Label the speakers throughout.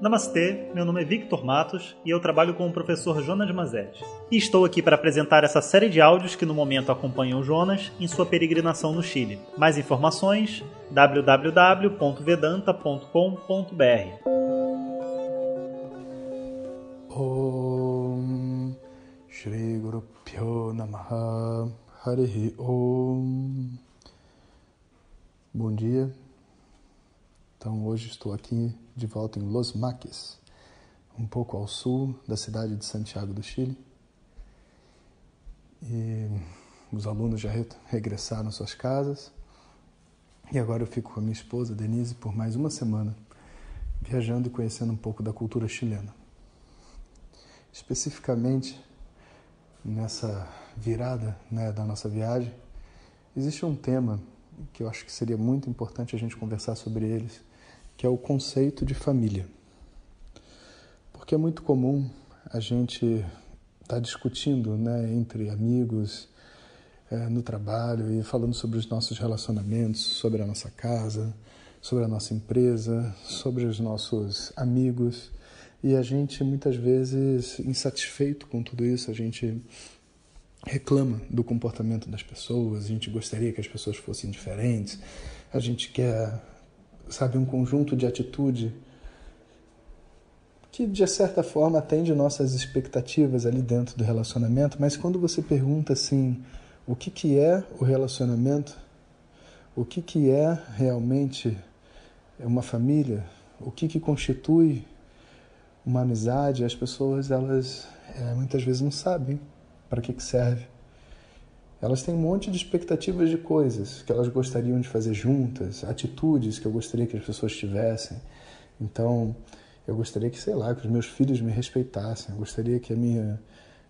Speaker 1: Namastê, meu nome é Victor Matos e eu trabalho com o professor Jonas Mazetti. E estou aqui para apresentar essa série de áudios que no momento acompanham o Jonas em sua peregrinação no Chile. Mais informações www.vedanta.com.br.
Speaker 2: Om Shri Guru Pyo Namaha Harihi Om Bom dia. Então hoje estou aqui de volta em Los Maques, um pouco ao sul da cidade de Santiago do Chile. E os alunos já regressaram às suas casas. E agora eu fico com a minha esposa, Denise, por mais uma semana, viajando e conhecendo um pouco da cultura chilena. Especificamente nessa virada né, da nossa viagem, existe um tema que eu acho que seria muito importante a gente conversar sobre eles, que é o conceito de família. Porque é muito comum a gente estar tá discutindo né, entre amigos, é, no trabalho e falando sobre os nossos relacionamentos, sobre a nossa casa, sobre a nossa empresa, sobre os nossos amigos. E a gente muitas vezes, insatisfeito com tudo isso, a gente reclama do comportamento das pessoas, a gente gostaria que as pessoas fossem diferentes, a gente quer sabe, um conjunto de atitude que de certa forma atende nossas expectativas ali dentro do relacionamento, mas quando você pergunta assim, o que que é o relacionamento? O que que é realmente uma família? O que que constitui uma amizade? As pessoas elas é, muitas vezes não sabem para que que serve elas têm um monte de expectativas de coisas que elas gostariam de fazer juntas, atitudes que eu gostaria que as pessoas tivessem. Então, eu gostaria que, sei lá, que os meus filhos me respeitassem, eu gostaria que a minha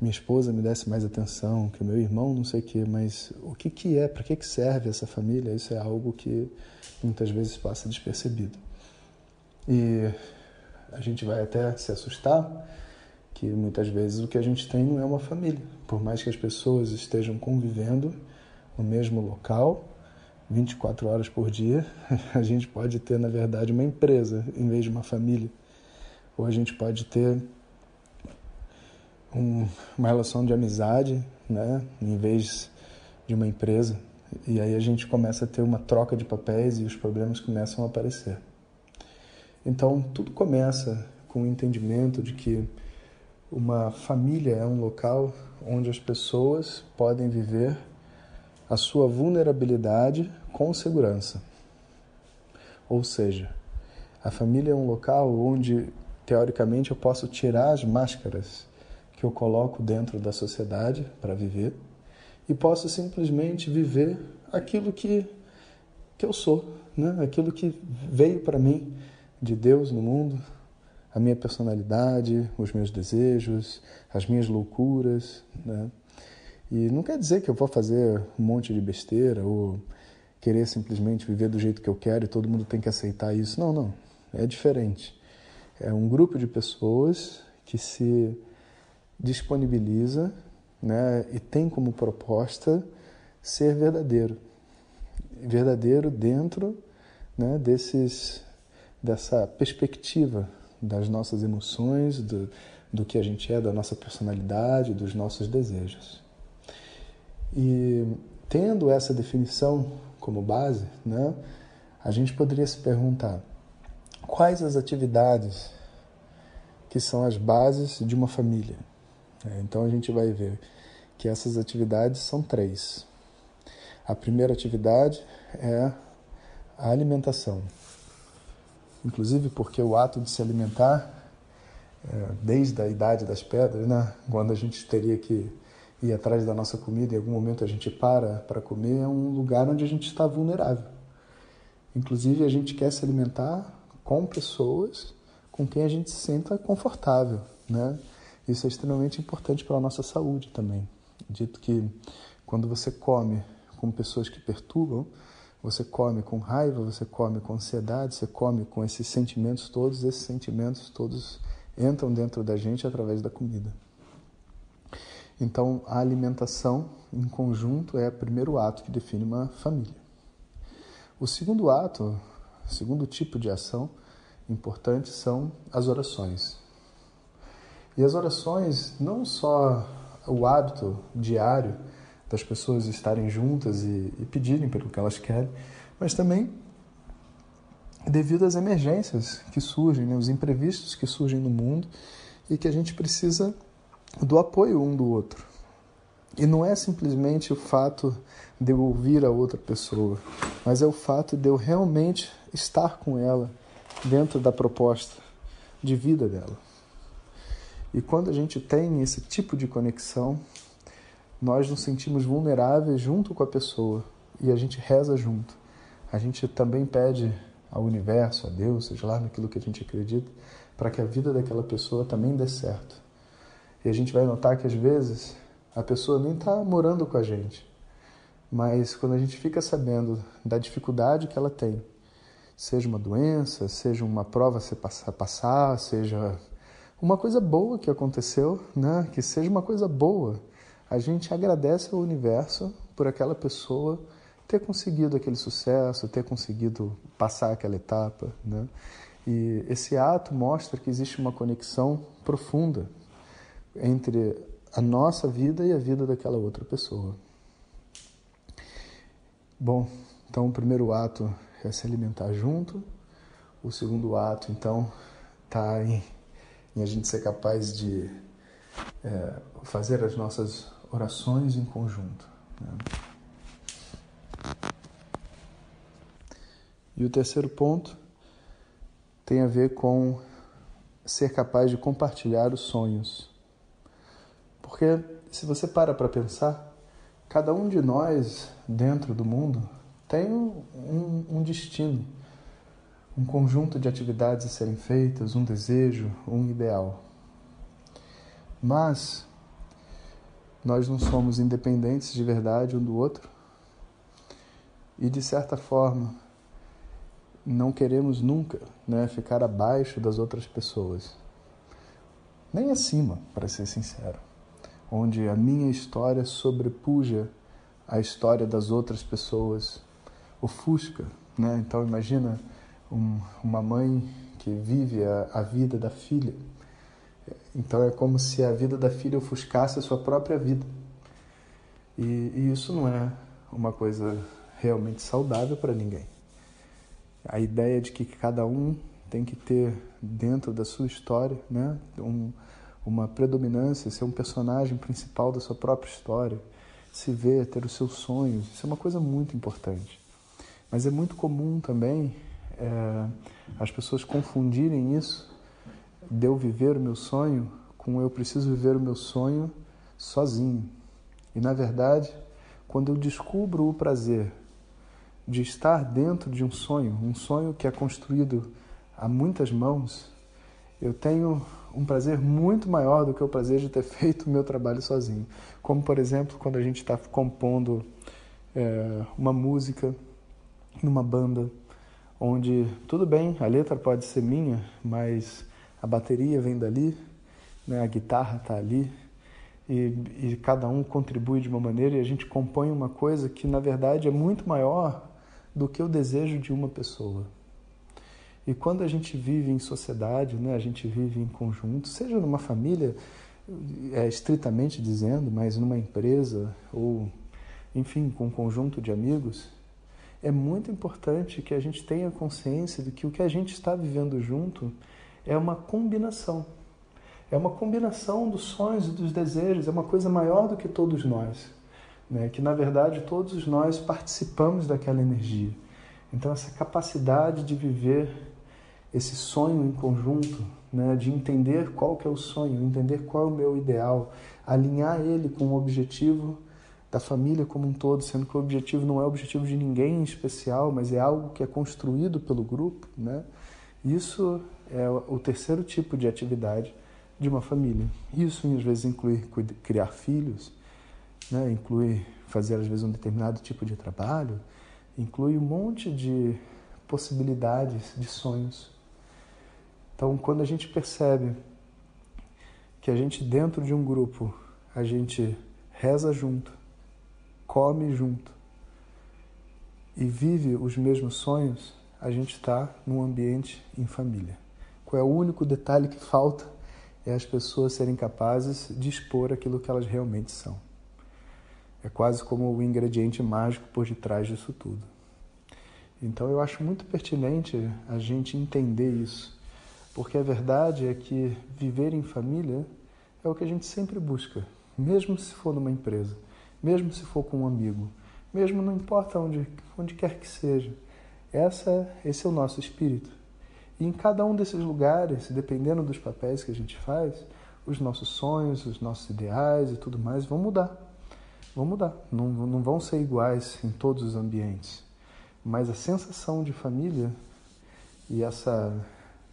Speaker 2: minha esposa me desse mais atenção, que o meu irmão não sei o quê, mas o que que é, para que que serve essa família? Isso é algo que muitas vezes passa despercebido. E a gente vai até se assustar que muitas vezes o que a gente tem não é uma família. Por mais que as pessoas estejam convivendo no mesmo local, 24 horas por dia, a gente pode ter, na verdade, uma empresa em vez de uma família. Ou a gente pode ter um, uma relação de amizade, né, em vez de uma empresa. E aí a gente começa a ter uma troca de papéis e os problemas começam a aparecer. Então, tudo começa com o entendimento de que uma família é um local onde as pessoas podem viver a sua vulnerabilidade com segurança. Ou seja, a família é um local onde, teoricamente, eu posso tirar as máscaras que eu coloco dentro da sociedade para viver e posso simplesmente viver aquilo que, que eu sou, né? aquilo que veio para mim de Deus no mundo, a minha personalidade, os meus desejos, as minhas loucuras, né? E não quer dizer que eu vou fazer um monte de besteira ou querer simplesmente viver do jeito que eu quero e todo mundo tem que aceitar isso. Não, não. É diferente. É um grupo de pessoas que se disponibiliza né, e tem como proposta ser verdadeiro. Verdadeiro dentro né, desses, dessa perspectiva das nossas emoções, do, do que a gente é, da nossa personalidade, dos nossos desejos. E tendo essa definição como base, né, a gente poderia se perguntar quais as atividades que são as bases de uma família. É, então a gente vai ver que essas atividades são três. A primeira atividade é a alimentação inclusive porque o ato de se alimentar, é, desde a idade das pedras, né, quando a gente teria que ir atrás da nossa comida, em algum momento a gente para para comer, é um lugar onde a gente está vulnerável. Inclusive, a gente quer se alimentar com pessoas com quem a gente se sinta confortável, né? Isso é extremamente importante para a nossa saúde também. Dito que quando você come com pessoas que perturbam, você come com raiva, você come com ansiedade, você come com esses sentimentos todos, esses sentimentos todos entram dentro da gente através da comida. Então, a alimentação em conjunto é o primeiro ato que define uma família. O segundo ato, o segundo tipo de ação, importante são as orações. E as orações, não só o hábito diário das pessoas estarem juntas e, e pedirem pelo que elas querem, mas também devido às emergências que surgem, né, os imprevistos que surgem no mundo e que a gente precisa do apoio um do outro. E não é simplesmente o fato de eu ouvir a outra pessoa, mas é o fato de eu realmente estar com ela dentro da proposta de vida dela. E quando a gente tem esse tipo de conexão, nós nos sentimos vulneráveis junto com a pessoa e a gente reza junto. A gente também pede ao universo, a Deus, seja lá naquilo que a gente acredita, para que a vida daquela pessoa também dê certo. E a gente vai notar que às vezes a pessoa nem está morando com a gente, mas quando a gente fica sabendo da dificuldade que ela tem, seja uma doença, seja uma prova a passar, seja uma coisa boa que aconteceu, né? que seja uma coisa boa, a gente agradece ao universo por aquela pessoa ter conseguido aquele sucesso, ter conseguido passar aquela etapa. Né? E esse ato mostra que existe uma conexão profunda entre a nossa vida e a vida daquela outra pessoa. Bom, então o primeiro ato é se alimentar junto, o segundo ato, então, está em, em, a gente ser capaz de é, fazer as nossas orações em conjunto. Né? E o terceiro ponto tem a ver com ser capaz de compartilhar os sonhos. Porque se você para para pensar, cada um de nós dentro do mundo tem um, um, destino, um conjunto de atividades a serem feitas, um desejo, um ideal. Mas nós não somos independentes de verdade um do outro e, de certa forma, não queremos nunca né, ficar abaixo das outras pessoas, nem acima, para ser sincero, onde a minha história sobrepuja a história das outras pessoas, ofusca. Né? Então, imagina um, uma mãe que vive a, a vida da filha. Então, é como se a vida da filha ofuscasse a sua própria vida. E, e isso não é uma coisa realmente saudável para ninguém a ideia de que cada um tem que ter dentro da sua história, né, um, uma predominância, ser um personagem principal da sua própria história, se ver, ter os seus sonhos, isso é uma coisa muito importante. Mas é muito comum também é, as pessoas confundirem isso de eu viver o meu sonho com eu preciso viver o meu sonho sozinho. E na verdade, quando eu descubro o prazer de estar dentro de um sonho, um sonho que é construído a muitas mãos, eu tenho um prazer muito maior do que o prazer de ter feito o meu trabalho sozinho. Como, por exemplo, quando a gente está compondo é, uma música numa banda, onde tudo bem, a letra pode ser minha, mas a bateria vem dali, né, a guitarra está ali, e, e cada um contribui de uma maneira e a gente compõe uma coisa que, na verdade, é muito maior do que o desejo de uma pessoa. E quando a gente vive em sociedade, né, a gente vive em conjunto, seja numa família, é, estritamente dizendo, mas numa empresa ou, enfim, com um conjunto de amigos, é muito importante que a gente tenha consciência de que o que a gente está vivendo junto é uma combinação. É uma combinação dos sonhos e dos desejos, é uma coisa maior do que todos nós né? que na verdade todos nós participamos daquela energia. Então, essa capacidade de viver esse sonho em conjunto, né? de entender qual que é o sonho, entender qual é o meu ideal, alinhar ele com o objetivo da família como um todo, sendo que o objetivo não é o objetivo de ninguém em especial, mas é algo que é construído pelo grupo, né? Isso é o terceiro tipo de atividade de uma família. Isso às vezes inclui criar filhos, né? inclui fazer às vezes um determinado tipo de trabalho, inclui um monte de possibilidades, de sonhos. Então, quando a gente percebe que a gente dentro de um grupo, a gente reza junto, come junto e vive os mesmos sonhos, a gente está num ambiente em família. Qual é o único detalhe que falta? É as pessoas serem capazes de expor aquilo que elas realmente são. É quase como o ingrediente mágico por detrás disso tudo. Então eu acho muito pertinente a gente entender isso, porque a verdade é que viver em família é o que a gente sempre busca, mesmo se for numa empresa, mesmo se for com um amigo, mesmo não importa onde, onde quer que seja. Essa, esse é o nosso espírito. E em cada um desses lugares, dependendo dos papéis que a gente faz, os nossos sonhos, os nossos ideais e tudo mais vão mudar. Vão mudar. Não, não vão ser iguais em todos os ambientes. Mas a sensação de família e essa,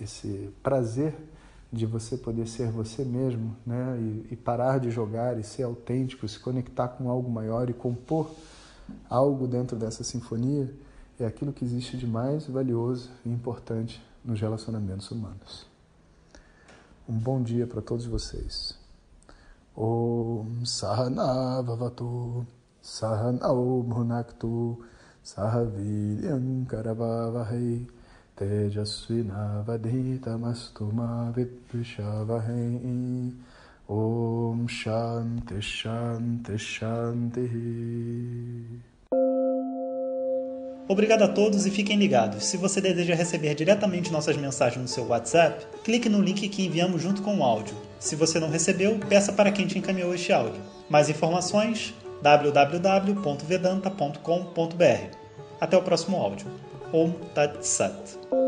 Speaker 2: esse prazer de você poder ser você mesmo, né? E, e, parar de jogar e ser autêntico, se conectar com algo maior e compor algo dentro dessa sinfonia, é aquilo que existe de mais valioso e importante nos relacionamentos humanos. Um bom dia para todos vocês. Om Sahana Vavatu Sahanao Bhunaktu Sahaviryam Karavavahai Tejasvinavadhitamastu Mavidvishavahai Om Shanti Shanti Shanti
Speaker 1: Obrigado a todos e fiquem ligados. Se você deseja receber diretamente nossas mensagens no seu WhatsApp, clique no link que enviamos junto com o áudio. Se você não recebeu, peça para quem te encaminhou este áudio. Mais informações www.vedanta.com.br. Até o próximo áudio. Om Tat Sat.